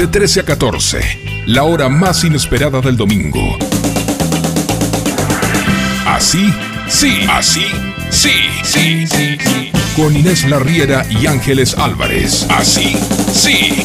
De 13 a 14, la hora más inesperada del domingo. Así, sí, así, sí, sí, sí, sí. Con Inés Larriera y Ángeles Álvarez. Así, sí.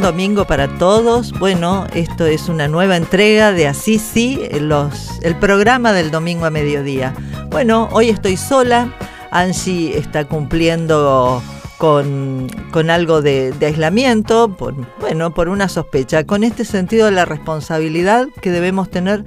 Domingo para todos. Bueno, esto es una nueva entrega de Así Sí, los, el programa del domingo a mediodía. Bueno, hoy estoy sola. Angie está cumpliendo con, con algo de, aislamiento, por, bueno, por una sospecha, con este sentido de la responsabilidad que debemos tener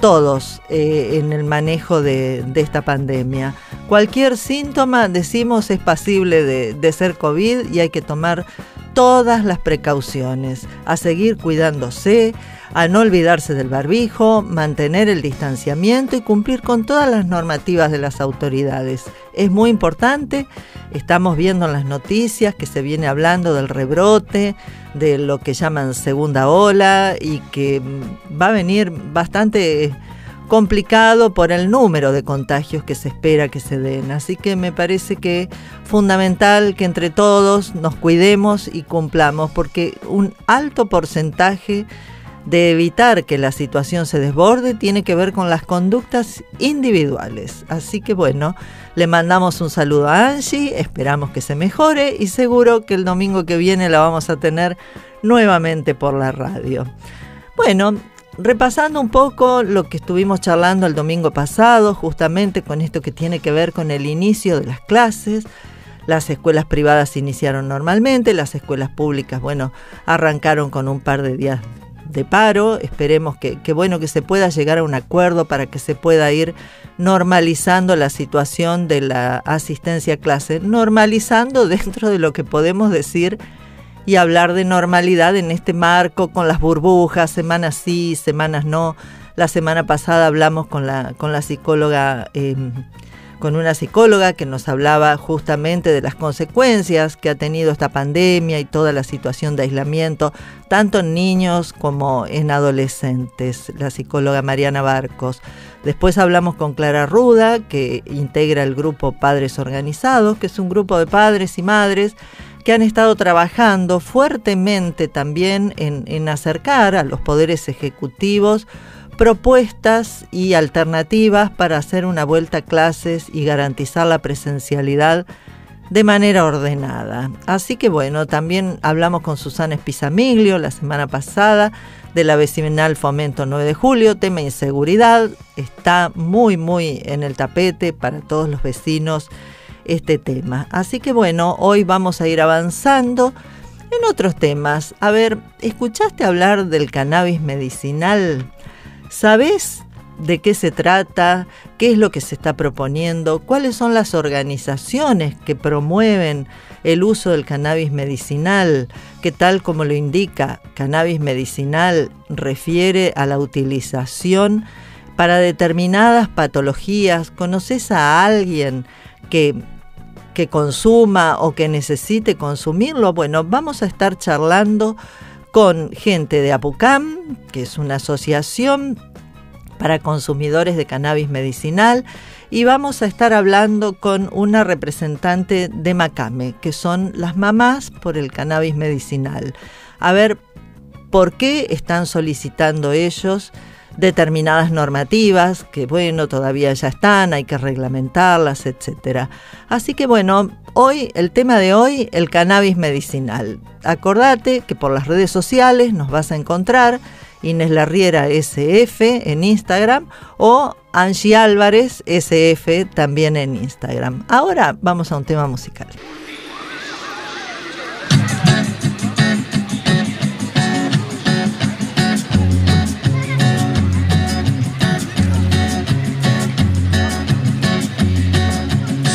todos eh, en el manejo de, esta pandemia. Cualquier síntoma, decimos, es pasible de, de ser COVID y hay que tomar todas las precauciones, a seguir cuidándose, a no olvidarse del barbijo, mantener el distanciamiento y cumplir con todas las normativas de las autoridades. Es muy importante, estamos viendo en las noticias que se viene hablando del rebrote, de lo que llaman segunda ola y que va a venir bastante complicado por el número de contagios que se espera que se den. Así que me parece que fundamental que entre todos nos cuidemos y cumplamos, porque un alto porcentaje de evitar que la situación se desborde tiene que ver con las conductas individuales. Así que bueno, le mandamos un saludo a Angie, esperamos que se mejore y seguro que el domingo que viene la vamos a tener nuevamente por la radio. Bueno, repasando un poco lo que estuvimos charlando el domingo pasado, justamente con esto que tiene que ver con el inicio de las clases. Las escuelas privadas iniciaron normalmente, las escuelas públicas, bueno, arrancaron con un par de días de paro. Esperemos que, que, bueno que se pueda llegar a un acuerdo para que se pueda ir normalizando la situación de la asistencia a clase, normalizando dentro de lo que podemos decir y hablar de normalidad en este marco con las burbujas, semanas sí, semanas no. La semana pasada hablamos con la, con la psicóloga, eh, con una psicóloga que nos hablaba justamente de las consecuencias que ha tenido esta pandemia y toda la situación de aislamiento, tanto en niños como en adolescentes, la psicóloga Mariana Barcos. Después hablamos con Clara Ruda, que integra el grupo Padres Organizados, que es un grupo de padres y madres que han estado trabajando fuertemente también en, acercar a los poderes ejecutivos propuestas y alternativas para hacer una vuelta a clases y garantizar la presencialidad de manera ordenada. Así que bueno, también hablamos con Susana Espizamiglio la semana pasada de la vecinal Fomento 9 de Julio, tema inseguridad, está muy muy en el tapete para todos los vecinos este tema. Así que bueno, hoy vamos a ir avanzando en otros temas. A ver, ¿escuchaste hablar del cannabis medicinal? ¿Sabes de qué se trata? ¿Qué es lo que se está proponiendo? ¿Cuáles son las organizaciones que promueven el uso del cannabis medicinal? Que tal como lo indica, cannabis medicinal refiere a la utilización para determinadas patologías. ¿Conoces a alguien que que consuma o que necesite consumirlo, bueno, vamos a estar charlando con gente de APUCAM, que es una asociación para consumidores de cannabis medicinal, y vamos a estar hablando con una representante de Macame, que son las mamás por el cannabis medicinal. A ver, ¿por qué están solicitando ellos? Determinadas normativas que bueno, todavía ya están, hay que reglamentarlas, etcétera. Así que bueno, hoy el tema de hoy, el cannabis medicinal. Acordate que por las redes sociales nos vas a encontrar Inés Larriera SF en Instagram o Angie Álvarez SF también en Instagram. Ahora vamos a un tema musical.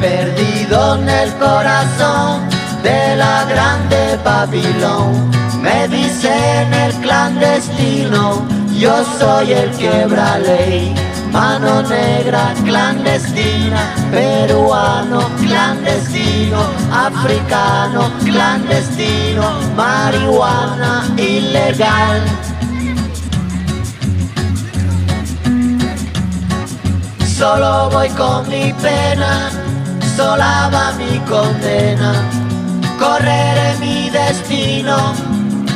perdido en el corazón de la grande Babilón. Me dicen el clandestino, yo soy el quebra ley. Mano negra clandestina, peruano clandestino, africano clandestino, marihuana ilegal. Solo voy con mi pena, sola va mi condena. Correré mi destino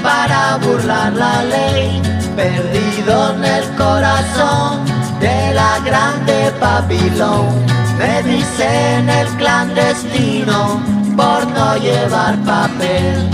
para burlar la ley, perdido en el corazón de la grande Babilón. Me dicen el clandestino por no llevar papel.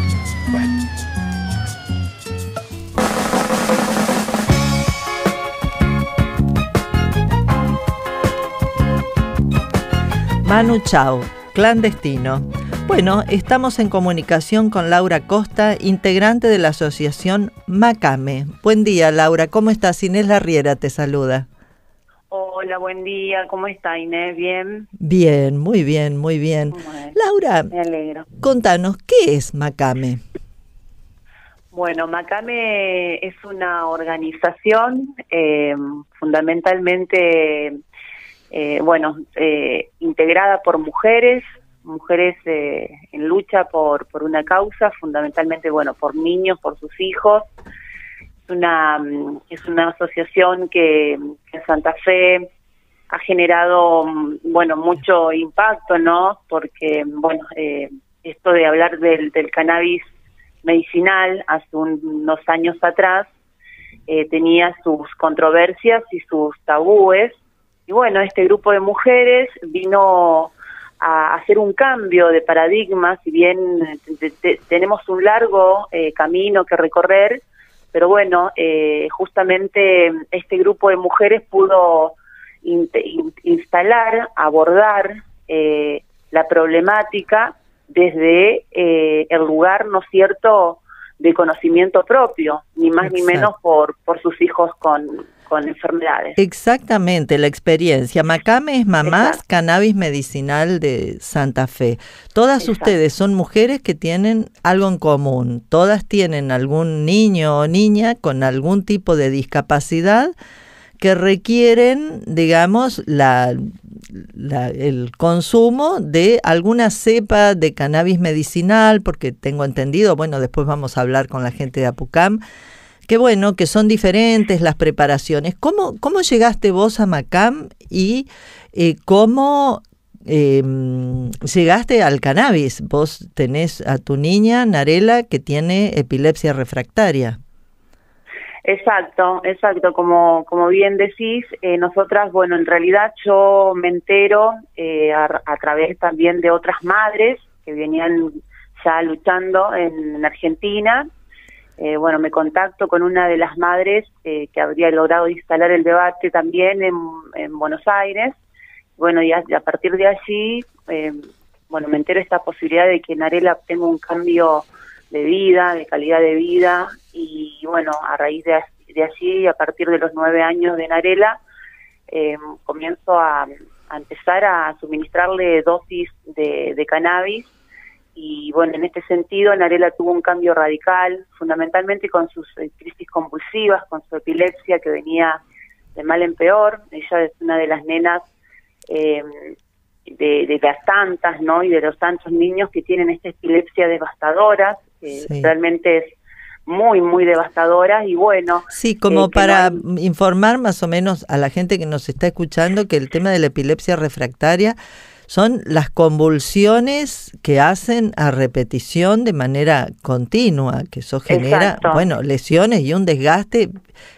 Manu Chao, clandestino. Bueno, estamos en comunicación con Laura Costa, integrante de la asociación Macame. Buen día, Laura. ¿Cómo estás? Inés Larriera te saluda. Hola, buen día. ¿Cómo está Inés? ¿Bien? Bien, muy bien, muy bien. Bueno, Laura, me alegro. contanos, ¿qué es Macame? Bueno, Macame es una organización eh, fundamentalmente, eh, bueno, eh, integrada por mujeres, mujeres eh, en lucha por, por una causa, fundamentalmente, bueno, por niños, por sus hijos. Es una, mm, es una asociación que, en Santa Fe ha generado, mm, bueno, mucho impacto, ¿no? Porque, bueno, eh, esto de hablar del, del cannabis medicinal hace un- unos años atrás eh, tenía sus controversias y sus tabúes. Y bueno, este grupo de mujeres vino a hacer un cambio de paradigma, si bien eh, te- te- tenemos un largo eh, camino que recorrer, pero bueno, eh, justamente este grupo de mujeres pudo in- in- instalar, abordar eh, la problemática desde eh, el lugar, ¿no es cierto?, de conocimiento propio, ni más ni menos por, por sus hijos con, con enfermedades. Exactamente, la experiencia. Macame es Mamás Exacto. Cannabis Medicinal de Santa Fe. Todas Exacto. ustedes son mujeres que tienen algo en común. Todas tienen algún niño o niña con algún tipo de discapacidad que requieren, digamos, la, la- el consumo de alguna cepa de cannabis medicinal, porque tengo entendido, bueno, después vamos a hablar con la gente de Apucam, que bueno, que son diferentes las preparaciones. ¿Cómo, cómo llegaste vos a Macam y eh, cómo eh, llegaste al cannabis? Vos tenés a tu niña, Narela, que tiene epilepsia refractaria. Exacto, exacto, como, como bien decís, eh, nosotras, bueno, en realidad yo me entero eh, a, a través también de otras madres que venían ya luchando en, en Argentina. Eh, bueno, me contacto con una de las madres eh, que habría logrado instalar el debate también en, en Buenos Aires. Bueno, y a, partir de allí, eh, bueno, me entero esta posibilidad de que Narela tenga un cambio de vida, de calidad de vida, y bueno, a raíz de, allí, a partir de los nueve años de Narela, eh, comienzo a, empezar a suministrarle dosis de cannabis, y bueno, en este sentido, Narela tuvo un cambio radical, fundamentalmente con sus eh, crisis convulsivas, con su epilepsia que venía de mal en peor. Ella es una de las nenas eh, de, de las tantas, ¿no? Y de los tantos niños que tienen esta epilepsia devastadora, que realmente es muy, muy devastadora y bueno. Sí, como para informar más o menos a la gente que nos está escuchando que el tema de la epilepsia refractaria son las convulsiones que hacen a repetición de manera continua, que eso genera, bueno, lesiones y un desgaste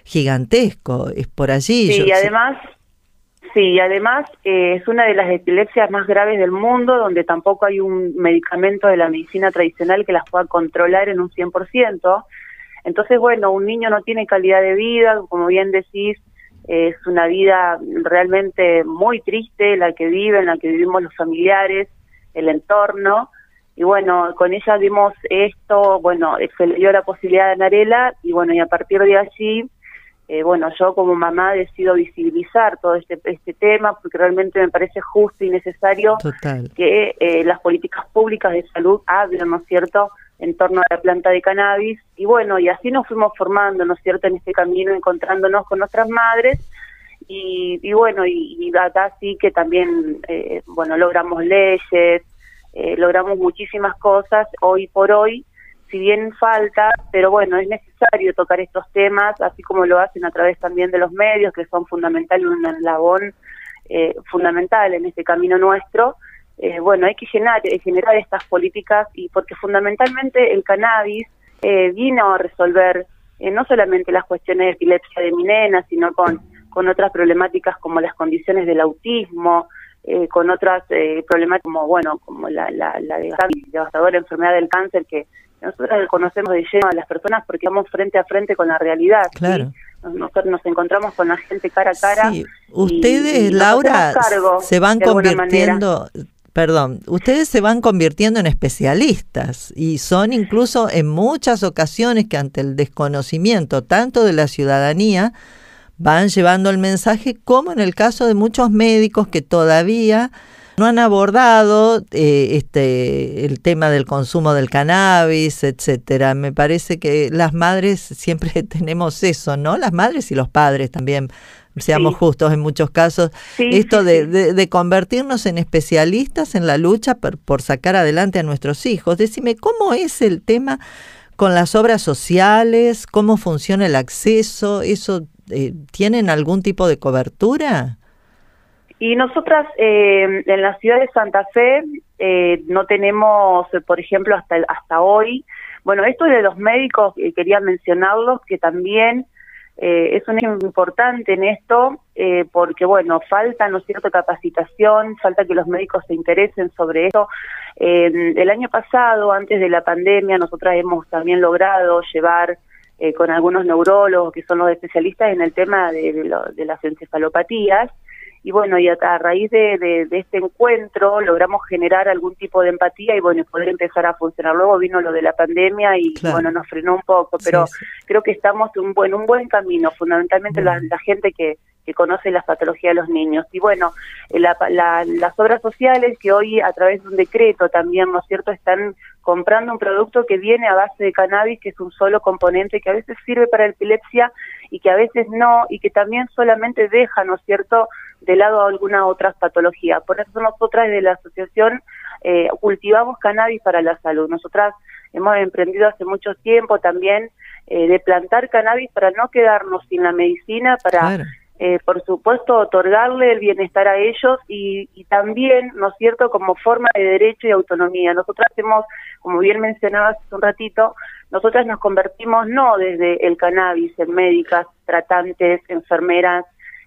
gigantesco. Es por allí. Sí, y además, sí, y además eh, es una de las epilepsias más graves del mundo, donde tampoco hay un medicamento de la medicina tradicional que las pueda controlar en un 100%. Entonces, bueno, un niño no tiene calidad de vida, como bien decís, es una vida realmente muy triste la que viven, la que vivimos los familiares, el entorno. Y bueno, con ella vimos esto, bueno, se le dio la posibilidad a Narela y bueno, y a partir de allí, eh, bueno, yo como mamá decido visibilizar todo este, este tema porque realmente me parece justo y necesario que eh, las políticas públicas de salud hablen, ¿no es cierto?, en torno a la planta de cannabis. Y bueno, y así nos fuimos formando, ¿no es cierto?, en este camino, encontrándonos con nuestras madres. Y, y bueno, y, y, acá sí que también, eh, bueno, logramos leyes, eh, logramos muchísimas cosas hoy por hoy, si bien falta, pero bueno, es necesario tocar estos temas, así como lo hacen a través también de los medios, que son fundamentales, un eslabón eh, fundamental en este camino nuestro, eh, bueno, hay que generar, eh, generar estas políticas y porque fundamentalmente el cannabis eh, vino a resolver no solamente las cuestiones de epilepsia de mi nena, sino con, con otras problemáticas como las condiciones del autismo, con otras problemáticas como, bueno, como la, la, la devastadora enfermedad del cáncer que nosotros conocemos de lleno a las personas porque vamos frente a frente con la realidad. Claro. Nosotros nos encontramos con la gente cara a cara. Sí. Ustedes, Laura, se van convirtiendo, perdón, ustedes se van convirtiendo en especialistas y son incluso en muchas ocasiones que ante el desconocimiento tanto de la ciudadanía van llevando el mensaje como en el caso de muchos médicos que todavía no han abordado eh, este el tema del consumo del cannabis, etcétera. Me parece que las madres siempre tenemos eso, ¿no? Las madres y los padres también seamos justos en muchos casos, esto de, de, convertirnos en especialistas en la lucha por, sacar adelante a nuestros hijos. Decime, ¿cómo es el tema con las obras sociales? ¿Cómo funciona el acceso? ¿Eso eh, tienen algún tipo de cobertura? Y nosotras eh, en la ciudad de Santa Fe eh, no tenemos, por ejemplo, hasta, hasta hoy, bueno, esto de los médicos, quería mencionarlos, que también eh, es un ejemplo importante en esto eh, porque, bueno, falta, ¿no cierto?, capacitación, falta que los médicos se interesen sobre esto. Eh, el año pasado, antes de la pandemia, nosotras hemos también logrado llevar eh, con algunos neurólogos que son los especialistas en el tema de las encefalopatías y bueno, y a, raíz de, este encuentro logramos generar algún tipo de empatía y bueno, poder empezar a funcionar. Luego vino lo de la pandemia y bueno, nos frenó un poco, pero creo que estamos en un buen, un buen camino, fundamentalmente la, gente que, que conoce las patologías de los niños. Y bueno, eh, las obras sociales que hoy a través de un decreto también, ¿no es cierto?, están comprando un producto que viene a base de cannabis, que es un solo componente que a veces sirve para epilepsia y que a veces no, y que también solamente deja, ¿no es cierto?, de lado alguna otra patología. Por eso nosotras de la asociación eh, cultivamos cannabis para la salud. Nosotras hemos emprendido hace mucho tiempo también eh, de plantar cannabis para no quedarnos sin la medicina, para eh, por supuesto otorgarle el bienestar a ellos y, y, también, ¿no es cierto?, como forma de derecho y autonomía. Nosotras hemos, como bien mencionabas hace un ratito, nosotras nos convertimos no desde el cannabis en médicas, tratantes, enfermeras,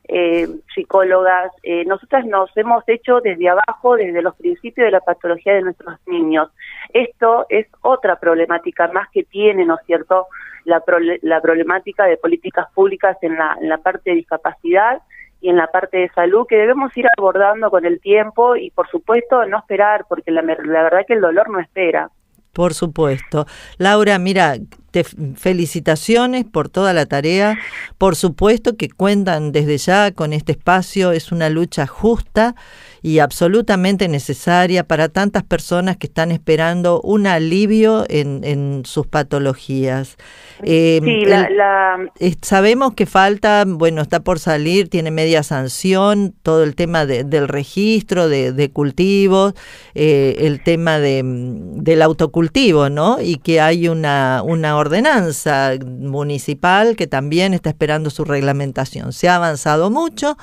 eh, psicólogas, eh, nosotras nos hemos hecho desde abajo, desde los principios de la patología de nuestros niños. Esto es otra problemática más que tiene, ¿no es cierto?, la, la problemática de políticas públicas en la, parte de discapacidad y en la parte de salud que debemos ir abordando con el tiempo y, por supuesto, no esperar, porque la, la verdad que el dolor no espera. Por supuesto. Laura, mira, Este, felicitaciones por toda la tarea. Por supuesto que cuentan desde ya con este espacio. Es una lucha justa y absolutamente necesaria para tantas personas que están esperando un alivio en, en sus patologías. Eh, sí, la, sabemos que falta, bueno, está por salir, tiene media sanción, todo el tema del registro de, cultivos, eh, el tema de, del autocultivo, ¿no? Y que hay una, una ordenanza municipal que también está esperando su reglamentación. Se ha avanzado mucho.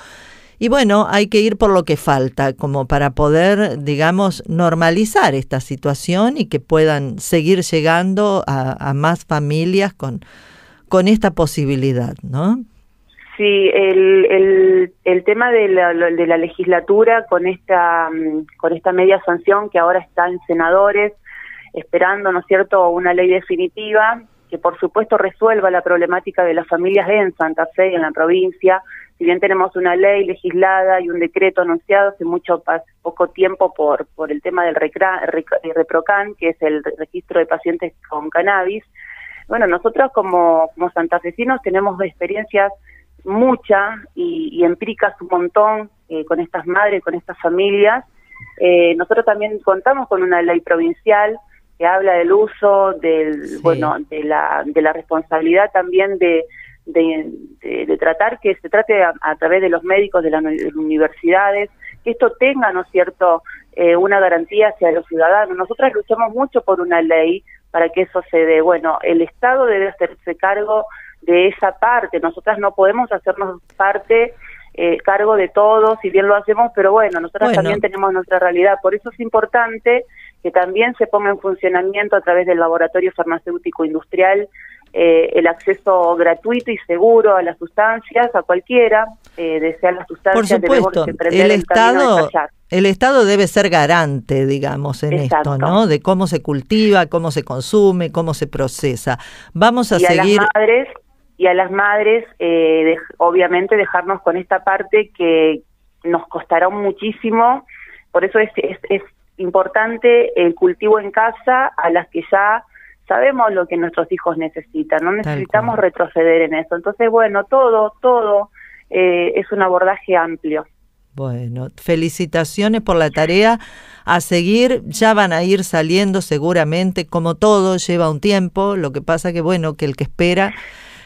Y bueno, hay que ir por lo que falta, como para poder, digamos, normalizar esta situación y que puedan seguir llegando a, más familias con, con esta posibilidad, ¿no? Sí, el, el, el tema de la, de la legislatura con esta, mm, con esta media sanción que ahora está en senadores, esperando, ¿no es cierto?, una ley definitiva que por supuesto resuelva la problemática de las familias en Santa Fe y en la provincia, si bien tenemos una ley legislada y un decreto anunciado hace mucho poco tiempo por por el tema del ReProCan, que es el registro de pacientes con cannabis, bueno, nosotros como, como santafesinos tenemos experiencias muchas y, empíricas un montón eh, con estas madres, con estas familias. Eh, nosotros también contamos con una ley provincial que habla del uso, del, bueno, de la, de la responsabilidad también de, de, tratar que se trate a, través de los médicos de, las universidades, que esto tenga, ¿no es cierto?, eh, una garantía hacia los ciudadanos. Nosotras luchamos mucho por una ley para que eso se dé. Bueno, el Estado debe hacerse cargo de esa parte. Nosotras no podemos hacernos parte, eh, cargo de todo, si bien lo hacemos, pero bueno, nosotras también tenemos nuestra realidad. Por eso es importante que también se ponga en funcionamiento a través del laboratorio farmacéutico industrial eh, el acceso gratuito y seguro a las sustancias, a cualquiera eh, desea las sustancias. Por supuesto, el, Estado, el Estado debe ser garante, digamos, en esto, ¿no? De cómo se cultiva, cómo se consume, cómo se procesa. Vamos a seguir. A las madres, y a las madres, eh, obviamente, dejarnos con esta parte que nos costará muchísimo. Por eso es, es, es importante el cultivo en casa a las que ya sabemos lo que nuestros hijos necesitan, no necesitamos retroceder en eso. Entonces, bueno, todo, todo eh, es un abordaje amplio. Bueno, felicitaciones por la tarea. A seguir, ya van a ir saliendo seguramente, como todo, lleva un tiempo. Lo que pasa que, bueno, que el que espera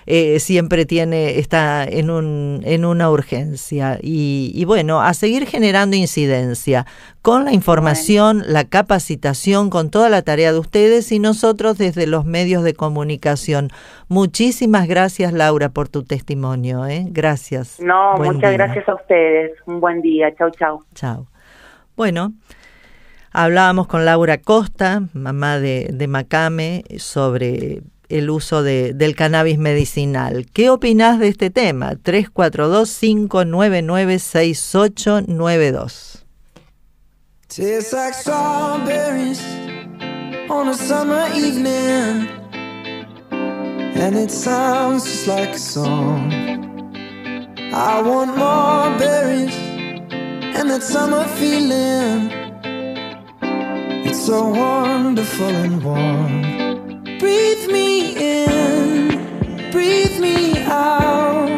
eh, siempre tiene, está en, un, en una urgencia. Y, bueno, a seguir generando incidencia con la información, la capacitación, con toda la tarea de ustedes y nosotros desde los medios de comunicación. Muchísimas gracias, Laura, por tu testimonio. ¿eh? Gracias. No, muchas gracias a ustedes. Un buen día. Chau, chau. Chau. Bueno. Hablábamos con Laura Costa, mamá de, de Macame, sobre el uso de, del cannabis medicinal. ¿Qué opinas de este tema? 342-599-6892. Tastes like strawberries on a summer evening And it sounds just like a song I want more berries and that summer feeling It's so wonderful and warm Breathe me in, breathe me out.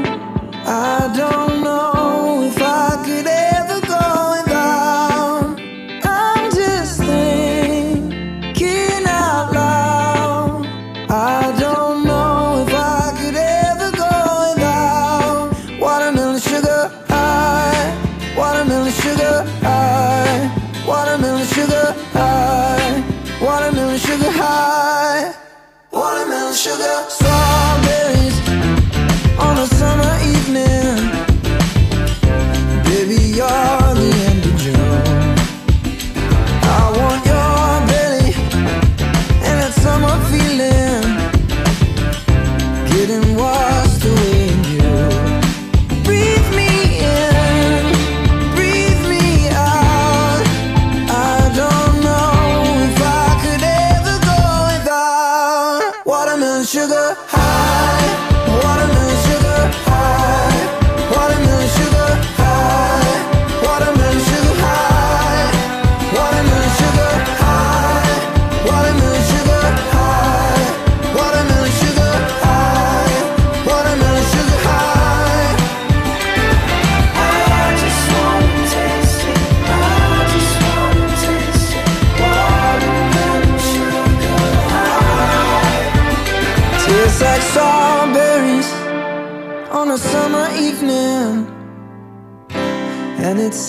I don't know if I could ever go without. I'm just thinking out loud. I don't know if I could ever go without watermelon sugar high, watermelon sugar high, watermelon sugar high, sugar, strawberries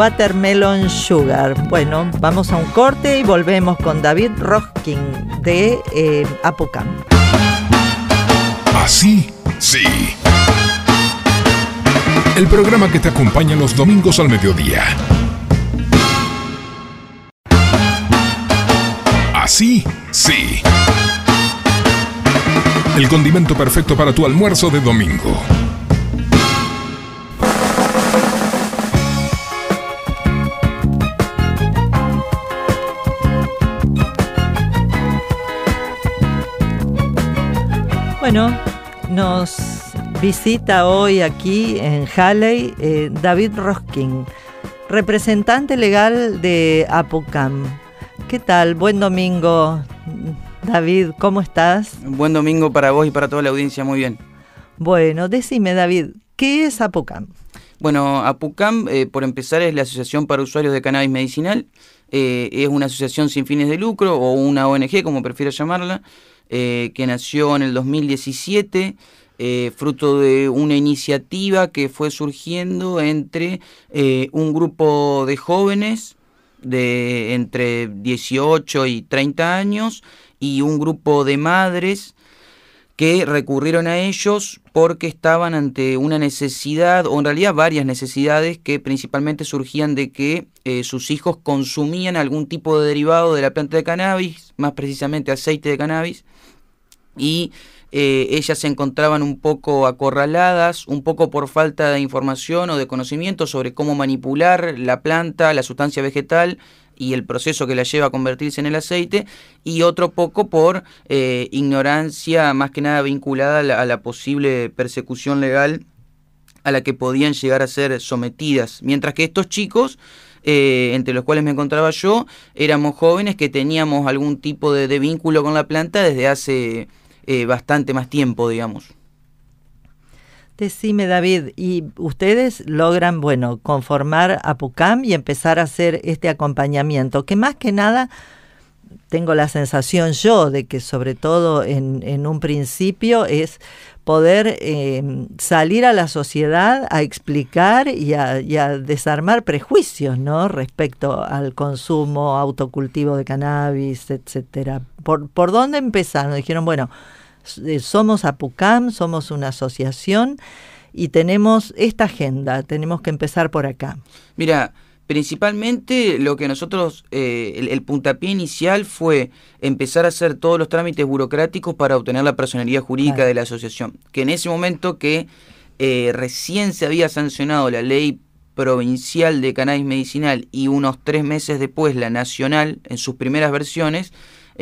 Watermelon Sugar. Bueno, vamos a un corte y volvemos con David Roskin de eh. Así, sí. El programa que te acompaña los domingos al mediodía. Así, sí. El condimento perfecto para tu almuerzo de domingo. Bueno, nos visita hoy aquí en Halley eh, David Roskin, representante legal de Apocam. ¿Qué tal? Buen domingo, David, ¿cómo estás? Buen domingo para vos y para toda la audiencia, muy bien. Bueno, decime, David, ¿qué es Apocam? Bueno, APUCAM, eh, por empezar, es la Asociación para Usuarios de Cannabis Medicinal. Eh, es una asociación sin fines de lucro o una ONG, como prefiero llamarla, eh, que nació en el 2017, eh, fruto de una iniciativa que fue surgiendo entre eh, un grupo de jóvenes de entre 18 y 30 años y un grupo de madres que recurrieron a ellos porque estaban ante una necesidad, o en realidad varias necesidades, que principalmente surgían de que sus hijos consumían algún tipo de derivado de la planta de cannabis, más precisamente aceite de cannabis, y eh, ellas se encontraban un poco acorraladas, un poco por falta de información o de conocimiento sobre cómo manipular la planta, la sustancia vegetal y el proceso que la lleva a convertirse en el aceite, y otro poco por eh, ignorancia más que nada vinculada a la, posible persecución legal a la que podían llegar a ser sometidas, mientras que estos chicos eh, entre los cuales me encontraba yo, éramos jóvenes que teníamos algún tipo de, vínculo con la planta desde hace eh, bastante más tiempo, digamos. Decime, David, y ustedes logran, bueno, conformar a PUCAM y empezar a hacer este acompañamiento, que más que nada tengo la sensación yo de que sobre todo en, un principio es poder eh, salir a la sociedad a explicar y a, desarmar prejuicios ¿no? respecto al consumo, autocultivo de cannabis, etcétera. ¿Por, ¿Por dónde empezaron? Dijeron, bueno, somos APUCAM, somos una asociación y tenemos esta agenda, tenemos que empezar por acá. Mira, principalmente lo que nosotros, eh, el, puntapié inicial fue empezar a hacer todos los trámites burocráticos para obtener la personería jurídica de la asociación, que en ese momento que eh, recién se había sancionado la ley provincial de cannabis medicinal y unos tres meses después la nacional en sus primeras versiones,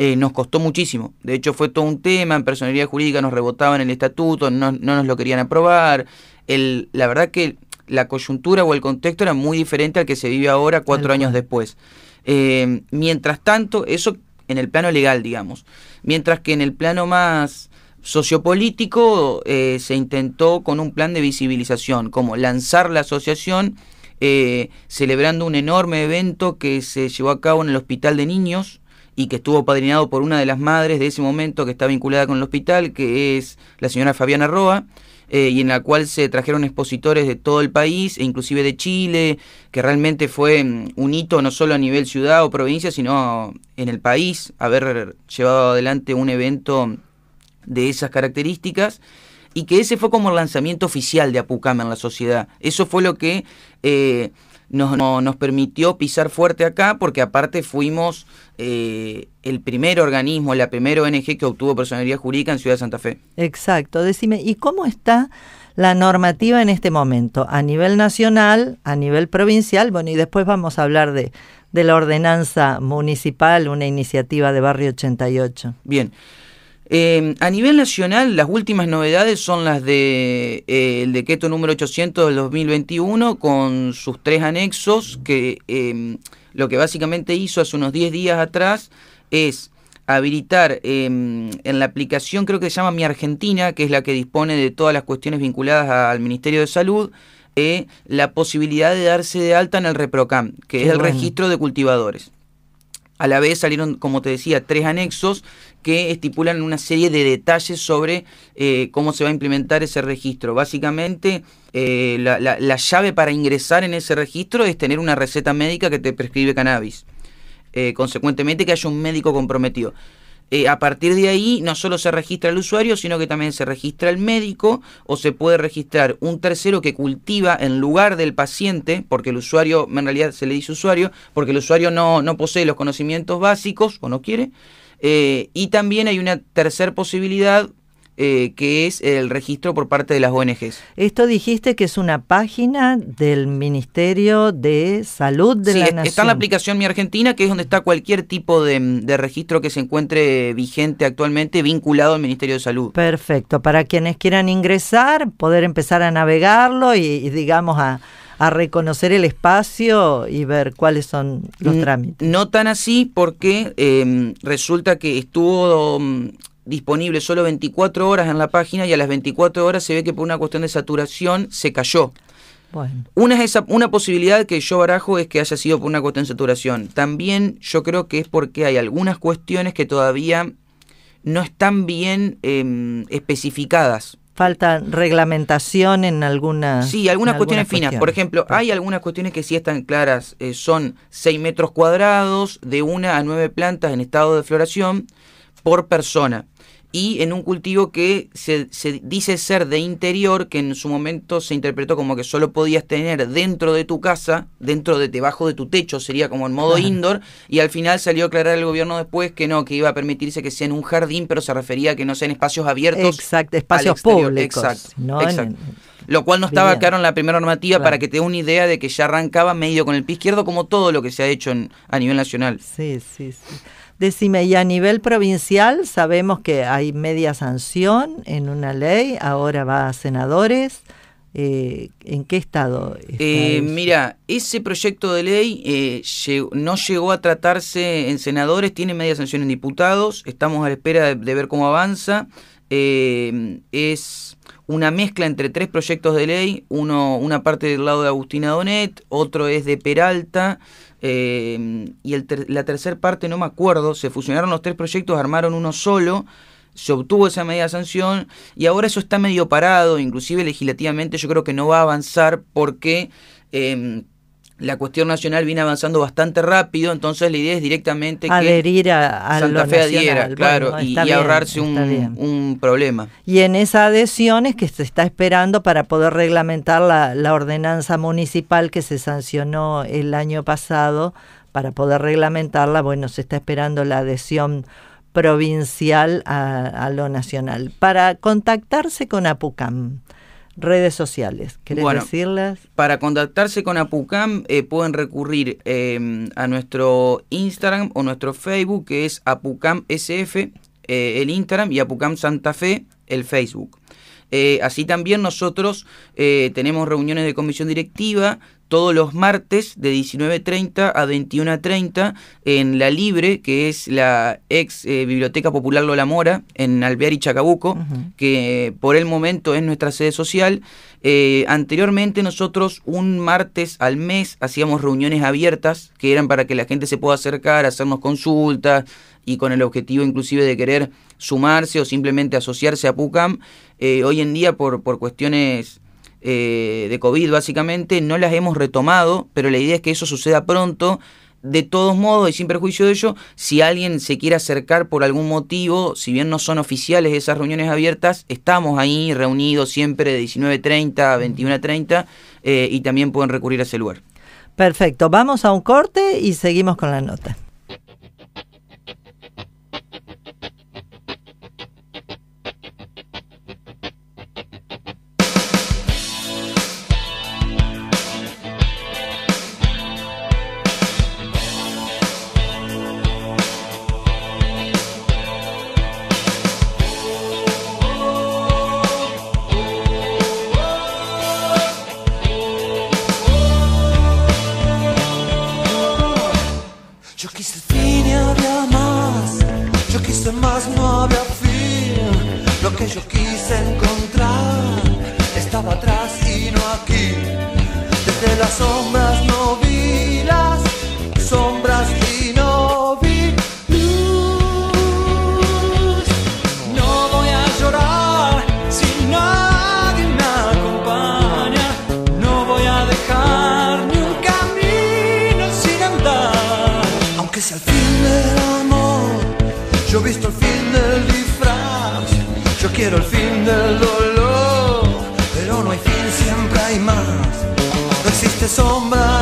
eh, nos costó muchísimo. De hecho, fue todo un tema, en personalidad jurídica nos rebotaban el estatuto, no, no nos lo querían aprobar. El, la verdad que la coyuntura o el contexto era muy diferente al que se vive ahora, cuatro años después. Eh, mientras tanto, eso en el plano legal, digamos. Mientras que en el plano más sociopolítico eh, se intentó con un plan de visibilización, como lanzar la asociación, celebrando un enorme evento que se llevó a cabo en el Hospital de Niños, y que estuvo padrinado por una de las madres de ese momento que está vinculada con el hospital, que es la señora Fabiana Roa. eh, y en la cual se trajeron expositores de todo el país, e inclusive de Chile, que realmente fue mm, un hito no solo a nivel ciudad o provincia, sino en el país, haber llevado adelante un evento de esas características y que ese fue como el lanzamiento oficial de Apucam en la sociedad. Eso fue lo que eh, nos, nos, permitió pisar fuerte acá, porque aparte fuimos eh, el primer organismo, la primera ONG que obtuvo personalidad jurídica en Ciudad de Santa Fe. Exacto. Decime, ¿y cómo está la normativa en este momento? A nivel nacional, a nivel provincial, bueno, y después vamos a hablar de, de la ordenanza municipal, una iniciativa de Barrio 88. Bien. Eh, a nivel nacional, las últimas novedades son las de eh, el decreto número 800 del 2021 con sus tres anexos que eh, lo que básicamente hizo hace unos 10 días atrás es habilitar en la aplicación, creo que se llama Mi Argentina, que es la que dispone de todas las cuestiones vinculadas al Ministerio de Salud, la posibilidad de darse de alta en el ReproCam, que es el registro de cultivadores. A la vez salieron, como te decía, tres anexos que estipulan una serie de detalles sobre eh, cómo se va a implementar ese registro. Básicamente, eh, la, llave para ingresar en ese registro es tener una receta médica que te prescribe cannabis. Eh, consecuentemente, que haya un médico comprometido. A partir de ahí no solo se registra el usuario, sino que también se registra el médico o se puede registrar un tercero que cultiva en lugar del paciente, porque el usuario, en realidad se le dice usuario, porque el usuario no, no posee los conocimientos básicos o no quiere. Eh, y también hay una tercera posibilidad eh, que es el registro por parte de las ONGs. Esto dijiste que es una página del Ministerio de Salud de la Nación. Está en la aplicación Mi Argentina, que es donde está cualquier tipo de, registro que se encuentre vigente actualmente vinculado al Ministerio de Salud. Perfecto. Para quienes quieran ingresar, poder empezar a navegarlo y, digamos a reconocer el espacio y ver cuáles son los trámites. No tan así porque em, resulta que estuvo mm, disponible solo 24 horas en la página y a las 24 horas se ve que por una cuestión de saturación se cayó. Bueno. Una, esa, una posibilidad que yo barajo es que haya sido por una cuestión de saturación. También yo creo que es porque hay algunas cuestiones que todavía no están bien em, especificadas. Falta reglamentación en algunas. Sí, algunas cuestiones finas. Por ejemplo, hay algunas cuestiones que sí están claras. Eh, son 6 metros cuadrados de una a 9 plantas en estado de floración por persona y en un cultivo que se, dice ser de interior, que en su momento se interpretó como que solo podías tener dentro de tu casa, dentro de debajo de tu techo, sería como en modo indoor, y al final salió a aclarar el gobierno después que no, que iba a permitirse que sea en un jardín, pero se refería a que no sean espacios abiertos. Exacto, espacios públicos. Exacto, Lo cual no estaba claro en la primera normativa para que te dé una idea de que ya arrancaba medio con el pie izquierdo como todo lo que se ha hecho a nivel nacional. Sí, sí, sí. Decime, y a nivel provincial sabemos que hay media sanción en una ley, ahora va a senadores. Eh, ¿En qué estado? Eh, mira, ese proyecto de ley eh, no llegó a tratarse en senadores, tiene media sanción en diputados, estamos a la espera de, ver cómo avanza. es una mezcla entre tres proyectos de ley, uno una parte del lado de Agustina Donet, otro es de Peralta, eh, y la tercera parte no me acuerdo, se fusionaron los tres proyectos, armaron uno solo, se obtuvo esa media sanción y ahora eso está medio parado, inclusive legislativamente yo creo que no va a avanzar porque... Eh, la cuestión nacional viene avanzando bastante rápido, entonces la idea es directamente adherir que a, Santa Fe adhiera, claro, y, ahorrarse un, problema. Y en esa adhesión es que se está esperando para poder reglamentar la, la ordenanza municipal que se sancionó el año pasado, para poder reglamentarla, bueno, se está esperando la adhesión provincial a, a lo nacional. Para contactarse con APUCAM, redes sociales. ¿Querés decirlas? Para contactarse con Apucam eh, pueden recurrir em, a nuestro Instagram o nuestro Facebook, que es Apucam SF, eh, el Instagram, y Apucam Santa Fe, el Facebook. Eh, así también nosotros tenemos reuniones de comisión directiva todos los martes de 19.30 a 21.30 en La Libre, que es la ex eh, Biblioteca Popular Lola Mora, en Alvear y Chacabuco, que por el momento es nuestra sede social. Eh, anteriormente nosotros un martes al mes hacíamos reuniones abiertas, que eran para que la gente se pueda acercar, hacernos consultas y con el objetivo inclusive de querer sumarse o simplemente asociarse a PUCAM. Eh, hoy en día, por, por cuestiones eh, de COVID básicamente, no las hemos retomado, pero la idea es que eso suceda pronto. De todos modos, y sin perjuicio de ello, si alguien se quiere acercar por algún motivo, si bien no son oficiales esas reuniones abiertas, estamos ahí reunidos siempre de 19.30 a 21.30 eh, y también pueden recurrir a ese lugar. Perfecto, vamos a un corte y seguimos con la nota. sombra.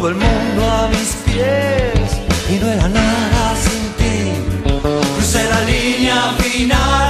todo el mundo a mis pies y no era nada sin ti. Crucé la línea final.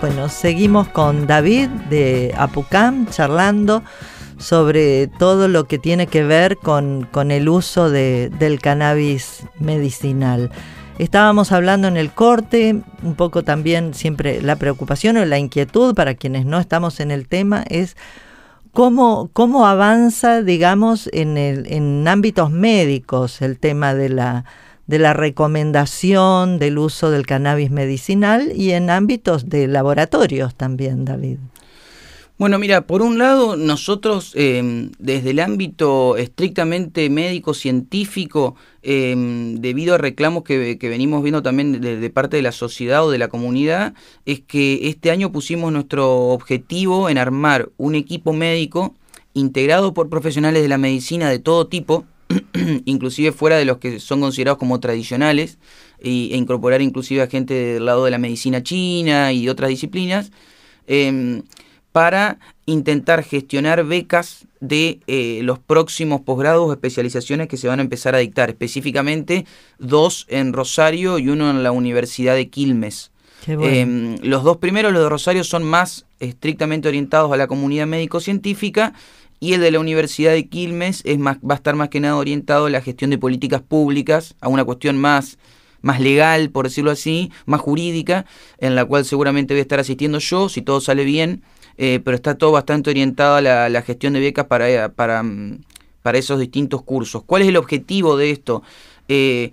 Bueno, seguimos con David de Apucam charlando sobre todo lo que tiene que ver con, el uso del cannabis medicinal. Estábamos hablando en el corte, un poco también siempre la preocupación o la inquietud para quienes no estamos en el tema es cómo, cómo avanza, digamos, en, el, en ámbitos médicos el tema de la, de la recomendación del uso del cannabis medicinal y en ámbitos de laboratorios también, David. Bueno, mira, por un lado, nosotros em, desde el ámbito estrictamente médico-científico, em, debido a reclamos que, venimos viendo también de, parte de la sociedad o de la comunidad, es que este año pusimos nuestro objetivo en armar un equipo médico integrado por profesionales de la medicina de todo tipo, inclusive fuera de los que son considerados como tradicionales, e, incorporar inclusive a gente del lado de la medicina china y otras disciplinas. Em, para intentar gestionar becas de eh, los próximos posgrados o especializaciones que se van a empezar a dictar, específicamente dos en Rosario y uno en la Universidad de Quilmes. Em, los dos primeros, los de Rosario, son más estrictamente orientados a la comunidad médico-científica y el de la Universidad de Quilmes es más, va a estar más que nada orientado a la gestión de políticas públicas, a una cuestión más, más legal, por decirlo así, más jurídica, en la cual seguramente voy a estar asistiendo yo, si todo sale bien, eh, pero está todo bastante orientado a la, gestión de becas para, para, para, esos distintos cursos. ¿Cuál es el objetivo de esto? Eh,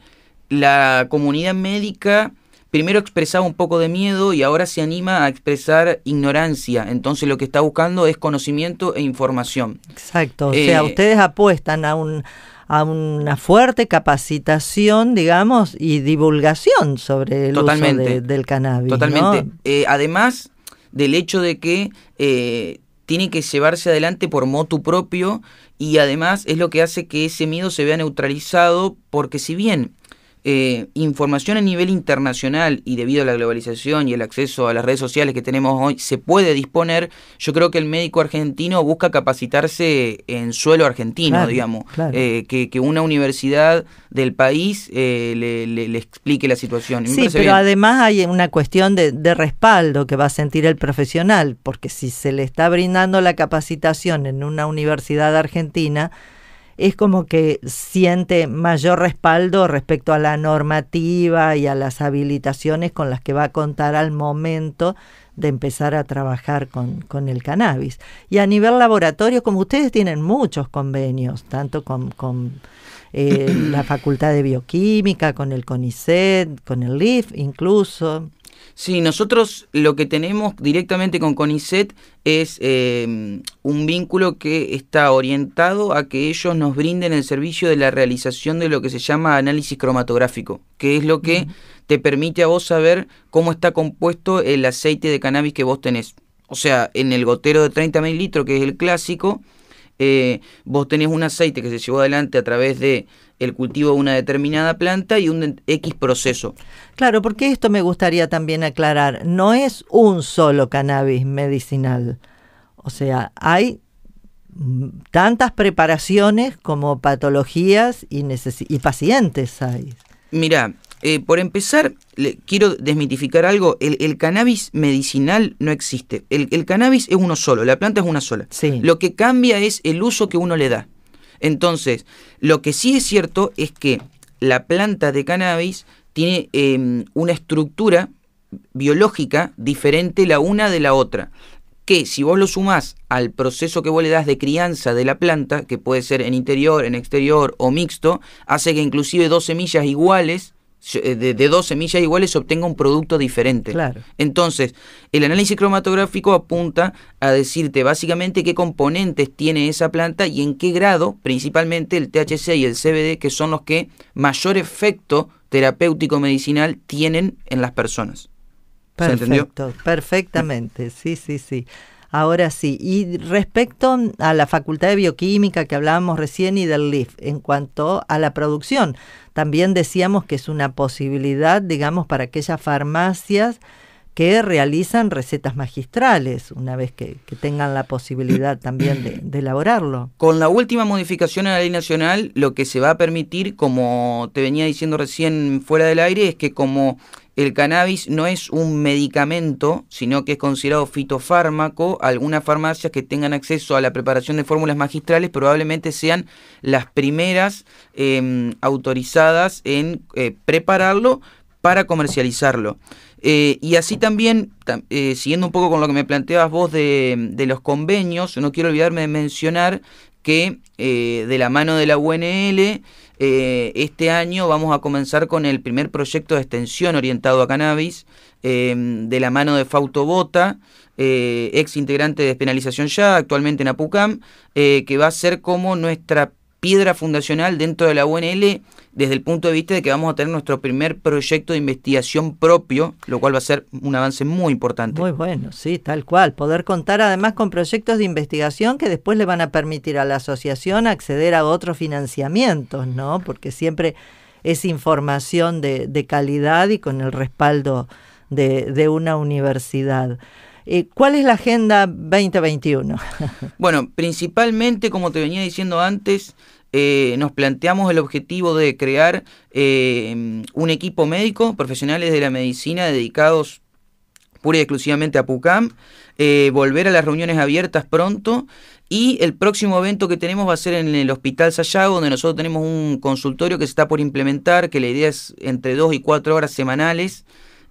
la comunidad médica primero expresaba un poco de miedo y ahora se anima a expresar ignorancia. Entonces lo que está buscando es conocimiento e información. Exacto. O sea, eh, ustedes apuestan a un a una fuerte capacitación, digamos, y divulgación sobre el uso del cannabis. Totalmente. Eh, además del hecho de que eh, tiene que llevarse adelante por motu propio y además es lo que hace que ese miedo se vea neutralizado porque si bien eh, información a nivel internacional y debido a la globalización y el acceso a las redes sociales que tenemos hoy se puede disponer, yo creo que el médico argentino busca capacitarse en suelo argentino, digamos, eh, que, que, una universidad del país eh, le, le, explique la situación. Sí, pero además hay una cuestión de, de respaldo que va a sentir el profesional, porque si se le está brindando la capacitación en una universidad argentina, es como que siente mayor respaldo respecto a la normativa y a las habilitaciones con las que va a contar al momento de empezar a trabajar con, con el cannabis. Y a nivel laboratorio, como ustedes tienen muchos convenios, tanto con, con eh, la Facultad de Bioquímica, con el CONICET, con el LIF incluso. Sí, nosotros lo que tenemos directamente con CONICET es eh, un vínculo que está orientado a que ellos nos brinden el servicio de la realización de lo que se llama análisis cromatográfico, que es lo que te permite a vos saber cómo está compuesto el aceite de cannabis que vos tenés. O sea, en el gotero de 30 mililitros, que es el clásico, eh, vos tenés un aceite que se llevó adelante a través de el cultivo de una determinada planta y un X proceso. Claro, porque esto me gustaría también aclarar, no es un solo cannabis medicinal. O sea, hay tantas preparaciones como patologías y, y pacientes hay. Mira, eh, por empezar, le, quiero desmitificar algo. El, cannabis medicinal no existe. El, cannabis es uno solo, la planta es una sola. Lo que cambia es el uso que uno le da. Entonces, lo que sí es cierto es que la planta de cannabis tiene em, una estructura biológica diferente la una de la otra que si vos lo sumás al proceso que vos le das de crianza de la planta, que puede ser en interior, en exterior o mixto, hace que inclusive dos semillas iguales eh, de, dos semillas iguales se obtenga un producto diferente. Claro. Entonces, el análisis cromatográfico apunta a decirte básicamente qué componentes tiene esa planta y en qué grado, principalmente el THC y el CBD, que son los que mayor efecto terapéutico medicinal tienen en las personas. Perfecto, perfectamente, sí, sí, sí. Ahora sí, y respecto a la Facultad de Bioquímica que hablábamos recién y del LIF, en cuanto a la producción, también decíamos que es una posibilidad, digamos, para aquellas farmacias que realizan recetas magistrales, una vez que, tengan la posibilidad también de, de, elaborarlo. Con la última modificación a la ley nacional, lo que se va a permitir, como te venía diciendo recién fuera del aire, es que como el cannabis no es un medicamento, sino que es considerado fitofármaco. Algunas farmacias que tengan acceso a la preparación de fórmulas magistrales probablemente sean las primeras em, autorizadas en eh, prepararlo para comercializarlo. Eh, y así también, eh, siguiendo un poco con lo que me planteabas vos de, de los convenios, no quiero olvidarme de mencionar que de la mano de la UNL eh, este año vamos a comenzar con el primer proyecto de extensión orientado a cannabis em, de la mano de Fauto Bota, eh, ex integrante de Despenalización Ya, actualmente en Apucam, eh, que va a ser como nuestra piedra fundacional dentro de la UNL desde el punto de vista de que vamos a tener nuestro primer proyecto de investigación propio, lo cual va a ser un avance muy importante. Muy bueno, sí, tal cual. Poder contar además con proyectos de investigación que después le van a permitir a la asociación acceder a otros financiamientos, ¿no? Porque siempre es información de, de calidad y con el respaldo de, de una universidad. Eh, ¿Cuál es la Agenda 2021? bueno, principalmente, como te venía diciendo antes, eh, nos planteamos el objetivo de crear eh, un equipo médico, profesionales de la medicina dedicados pura y exclusivamente a PUCAM, eh, volver a las reuniones abiertas pronto y el próximo evento que tenemos va a ser en el Hospital Sayago, donde nosotros tenemos un consultorio que se está por implementar, que la idea es entre dos y cuatro horas semanales.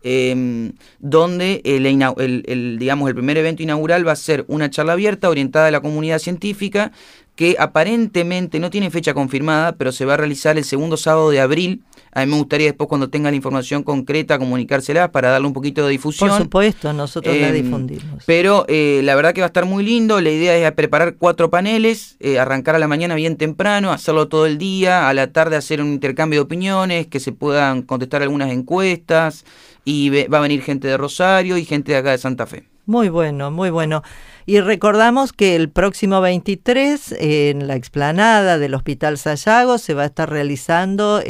Em, donde el, digamos, el primer evento inaugural va a ser una charla abierta orientada a la comunidad científica que aparentemente no tiene fecha confirmada, pero se va a realizar el segundo sábado de abril. A mí me gustaría después cuando tenga la información concreta comunicársela para darle un poquito de difusión. Por supuesto, nosotros la em, difundimos. Pero eh, la verdad que va a estar muy lindo. La idea es preparar cuatro paneles, eh, arrancar a la mañana bien temprano, hacerlo todo el día, a la tarde hacer un intercambio de opiniones, que se puedan contestar algunas encuestas y va a venir gente de Rosario y gente de acá de Santa Fe. Muy bueno, muy bueno. Y recordamos que el próximo 23, en la explanada del Hospital Sayago, se va a estar realizando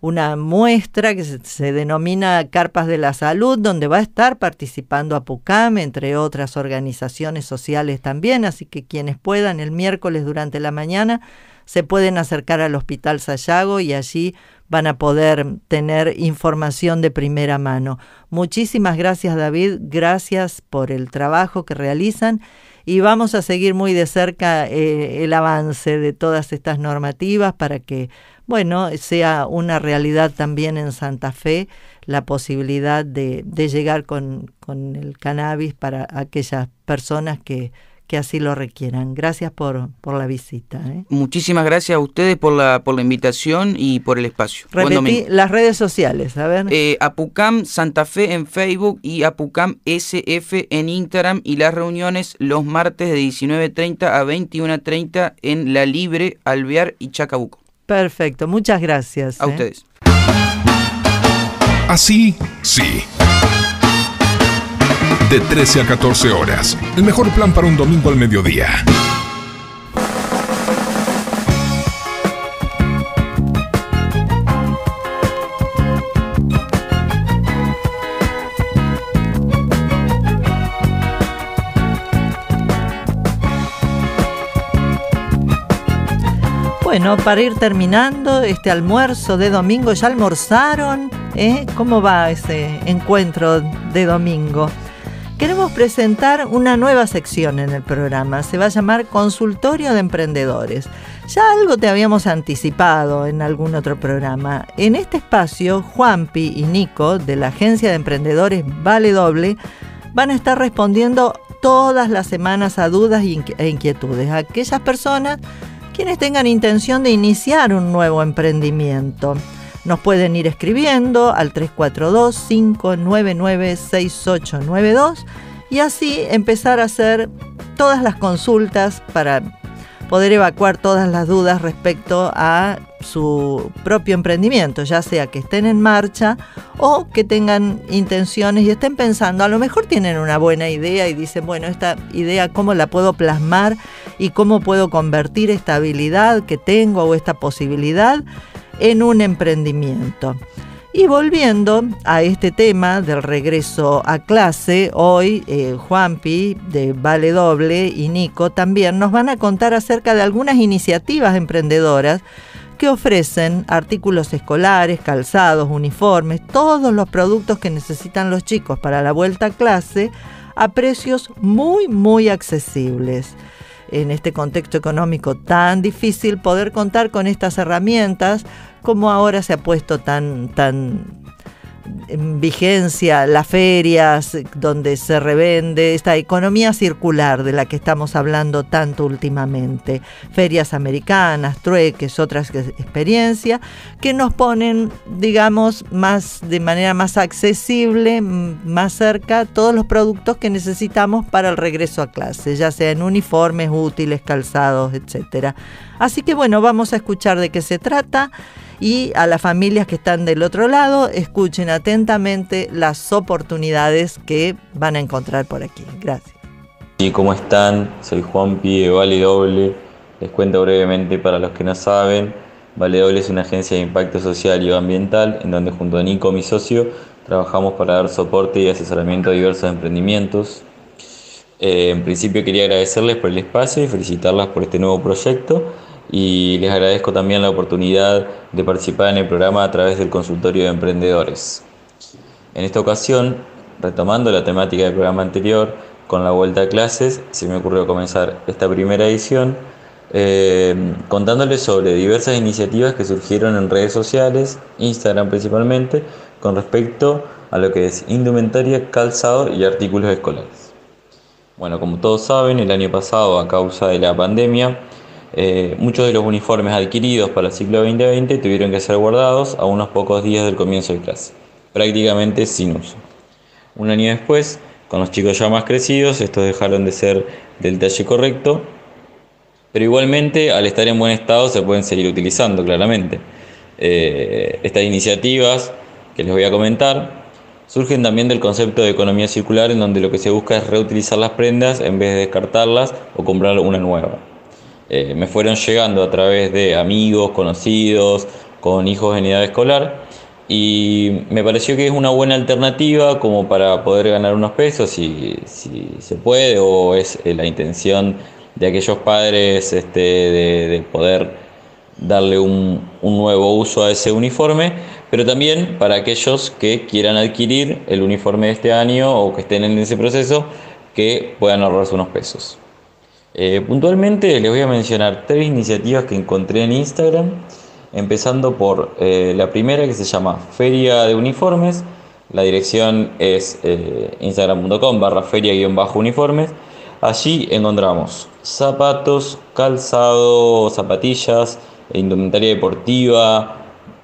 una muestra que se, denomina Carpas de la Salud, donde va a estar participando APUCAM, entre otras organizaciones sociales también, así que quienes puedan el miércoles durante la mañana se pueden acercar al Hospital Sayago y allí van a poder tener información de primera mano. Muchísimas gracias David, gracias por el trabajo que realizan y vamos a seguir muy de cerca eh, el avance de todas estas normativas para que, bueno, sea una realidad también en Santa Fe la posibilidad de, de llegar con, con el cannabis para aquellas personas que que así lo requieran. Gracias por, por la visita. ¿eh? Muchísimas gracias a ustedes por la, por la invitación y por el espacio. Repetí las redes sociales, a ver. Eh, Apucam Santa Fe en Facebook y Apucam SF en Instagram y las reuniones los martes de 19.30 a 21.30 en La Libre, Alvear y Chacabuco. Perfecto, muchas gracias. A ¿eh? ustedes. Así, sí de 13 a 14 horas. El mejor plan para un domingo al mediodía. Bueno, para ir terminando este almuerzo de domingo, ¿ya almorzaron? ¿Eh? ¿Cómo va ese encuentro de domingo? Queremos presentar una nueva sección en el programa. Se va a llamar Consultorio de Emprendedores. Ya algo te habíamos anticipado en algún otro programa. En este espacio, Juanpi y Nico, de la agencia de emprendedores Vale Doble, van a estar respondiendo todas las semanas a dudas e inquietudes. A aquellas personas quienes tengan intención de iniciar un nuevo emprendimiento. Nos pueden ir escribiendo al 342-599-6892 y así empezar a hacer todas las consultas para poder evacuar todas las dudas respecto a su propio emprendimiento, ya sea que estén en marcha o que tengan intenciones y estén pensando, a lo mejor tienen una buena idea y dicen, bueno, esta idea, ¿cómo la puedo plasmar y cómo puedo convertir esta habilidad que tengo o esta posibilidad en un emprendimiento. Y volviendo a este tema del regreso a clase, hoy eh, Juanpi de Vale Doble y Nico también nos van a contar acerca de algunas iniciativas emprendedoras que ofrecen artículos escolares, calzados, uniformes, todos los productos que necesitan los chicos para la vuelta a clase a precios muy, muy accesibles. En este contexto económico tan difícil, poder contar con estas herramientas como ahora se ha puesto tan, tan en vigencia las ferias donde se revende esta economía circular de la que estamos hablando tanto últimamente, ferias americanas, trueques, otras experiencias que nos ponen, digamos, más de manera más accesible, más cerca todos los productos que necesitamos para el regreso a clase, ya sean uniformes, útiles, calzados, etcétera. Así que bueno, vamos a escuchar de qué se trata y a las familias que están del otro lado, escuchen atentamente las oportunidades que van a encontrar por aquí. Gracias. ¿Y cómo están? Soy Juan Pie Vale Doble. Les cuento brevemente para los que no saben. Vale Doble es una agencia de impacto social y ambiental en donde junto a Nico, mi socio, trabajamos para dar soporte y asesoramiento a diversos emprendimientos. Eh, en principio quería agradecerles por el espacio y felicitarlas por este nuevo proyecto y les agradezco también la oportunidad de participar en el programa a través del consultorio de emprendedores. En esta ocasión retomando la temática del programa anterior, con la vuelta a clases, se me ocurrió comenzar esta primera edición eh, contándoles sobre diversas iniciativas que surgieron en redes sociales, Instagram principalmente, con respecto a lo que es indumentaria, calzado y artículos escolares. Bueno, como todos saben, el año pasado, a causa de la pandemia, eh, muchos de los uniformes adquiridos para el ciclo 2020 tuvieron que ser guardados a unos pocos días del comienzo de clase, prácticamente sin uso. Un año después, con los chicos ya más crecidos, estos dejaron de ser del talle correcto, pero igualmente al estar en buen estado se pueden seguir utilizando claramente. Eh, estas iniciativas que les voy a comentar surgen también del concepto de economía circular en donde lo que se busca es reutilizar las prendas en vez de descartarlas o comprar una nueva. Eh, me fueron llegando a través de amigos, conocidos, con hijos en edad escolar y me pareció que es una buena alternativa como para poder ganar unos pesos si, si se puede o es eh, la intención de aquellos padres este, de, poder darle un, un, nuevo uso a ese uniforme, pero también para aquellos que quieran adquirir el uniforme de este año o que estén en ese proceso, que puedan ahorrarse unos pesos. Eh, puntualmente les voy a mencionar tres iniciativas que encontré en Instagram, empezando por eh, la primera que se llama Feria de Uniformes, la dirección es eh, instagram.com barra feria-uniformes, allí encontramos zapatos, calzado, zapatillas, indumentaria deportiva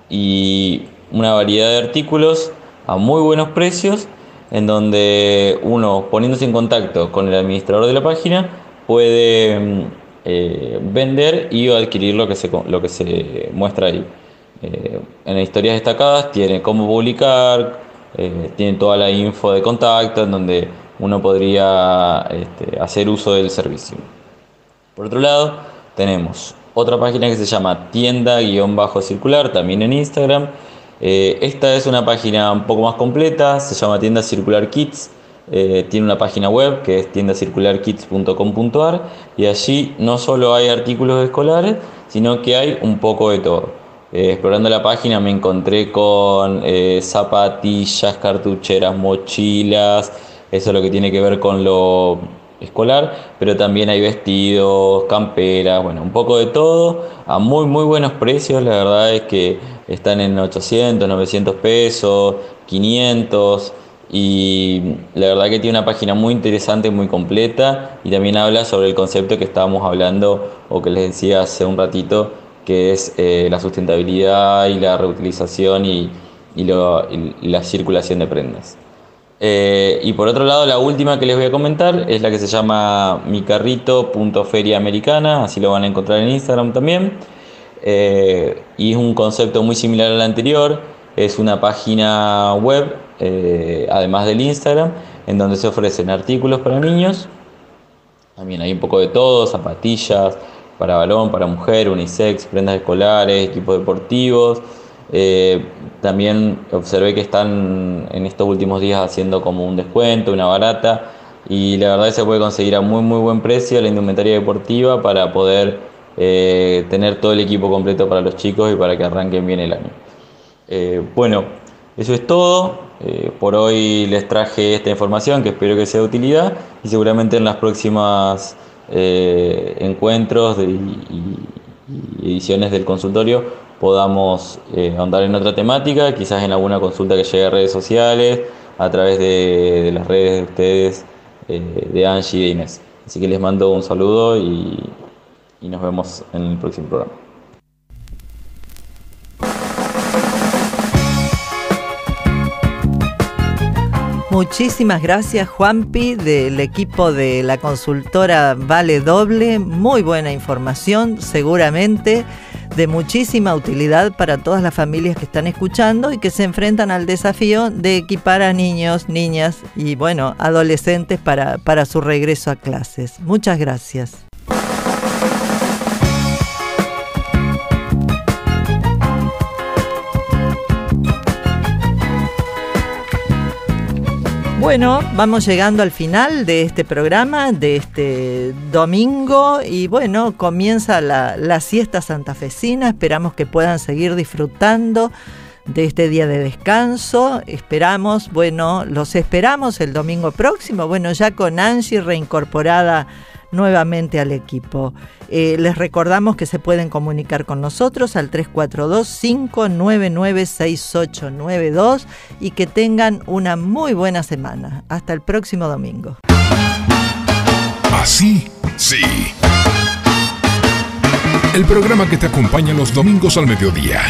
y una variedad de artículos a muy buenos precios en donde uno poniéndose en contacto con el administrador de la página puede eh, vender y adquirir lo que se, lo que se muestra ahí. Eh, en historias destacadas tiene cómo publicar, eh, tiene toda la info de contacto en donde uno podría este, hacer uso del servicio. Por otro lado, tenemos otra página que se llama tienda-circular, también en Instagram. Eh, esta es una página un poco más completa, se llama Tienda Circular Kits. Eh, tiene una página web que es tiendacircularkits.com.ar y allí no solo hay artículos escolares, sino que hay un poco de todo. Eh, explorando la página me encontré con zapatillas, cartucheras, mochilas, eso es lo que tiene que ver con lo escolar, pero también hay vestidos, camperas, bueno, un poco de todo, a muy, muy buenos precios, la verdad es que están en 800, 900 pesos, 500, y la verdad que tiene una página muy interesante, muy completa, y también habla sobre el concepto que estábamos hablando, o que les decía hace un ratito, que es eh, la sustentabilidad y la reutilización y, y la circulación de prendas. Eh, y por otro lado, la última que les voy a comentar es la que se llama micarrito.feriaamericana, así lo van a encontrar en Instagram también. Eh, y es un concepto muy similar al anterior, es una página web, eh, además del Instagram, en donde se ofrecen artículos para niños, también hay un poco de todo, zapatillas para balón, para mujer, unisex, prendas escolares, equipos deportivos. Eh, también observé que están en estos últimos días haciendo como un descuento, una barata, y la verdad que se puede conseguir a muy muy buen precio la indumentaria deportiva para poder eh, tener todo el equipo completo para los chicos y para que arranquen bien el año. Bueno, eso es todo. Por hoy les traje esta información que espero que sea de utilidad y seguramente en las próximas encuentros y ediciones del consultorio podamos eh, ahondar en otra temática, quizás en alguna consulta que llegue a redes sociales, a través de, las redes de ustedes, eh, de Angie y de Inés. Así que les mando un saludo y, y nos vemos en el próximo programa. Muchísimas gracias Juanpi del equipo de la consultora Vale Doble. Muy buena información, seguramente de muchísima utilidad para todas las familias que están escuchando y que se enfrentan al desafío de equipar a niños, niñas y bueno, adolescentes para, para su regreso a clases. Muchas gracias. Bueno, vamos llegando al final de este programa, de este domingo, y bueno, comienza la, siesta santafesina. Esperamos que puedan seguir disfrutando de este día de descanso. Esperamos, bueno, los esperamos el domingo próximo, bueno, ya con Angie reincorporada nuevamente al equipo. Eh, les recordamos que se pueden comunicar con nosotros al 342-599-6892 y que tengan una muy buena semana. Hasta el próximo domingo. Así, sí. El programa que te acompaña los domingos al mediodía.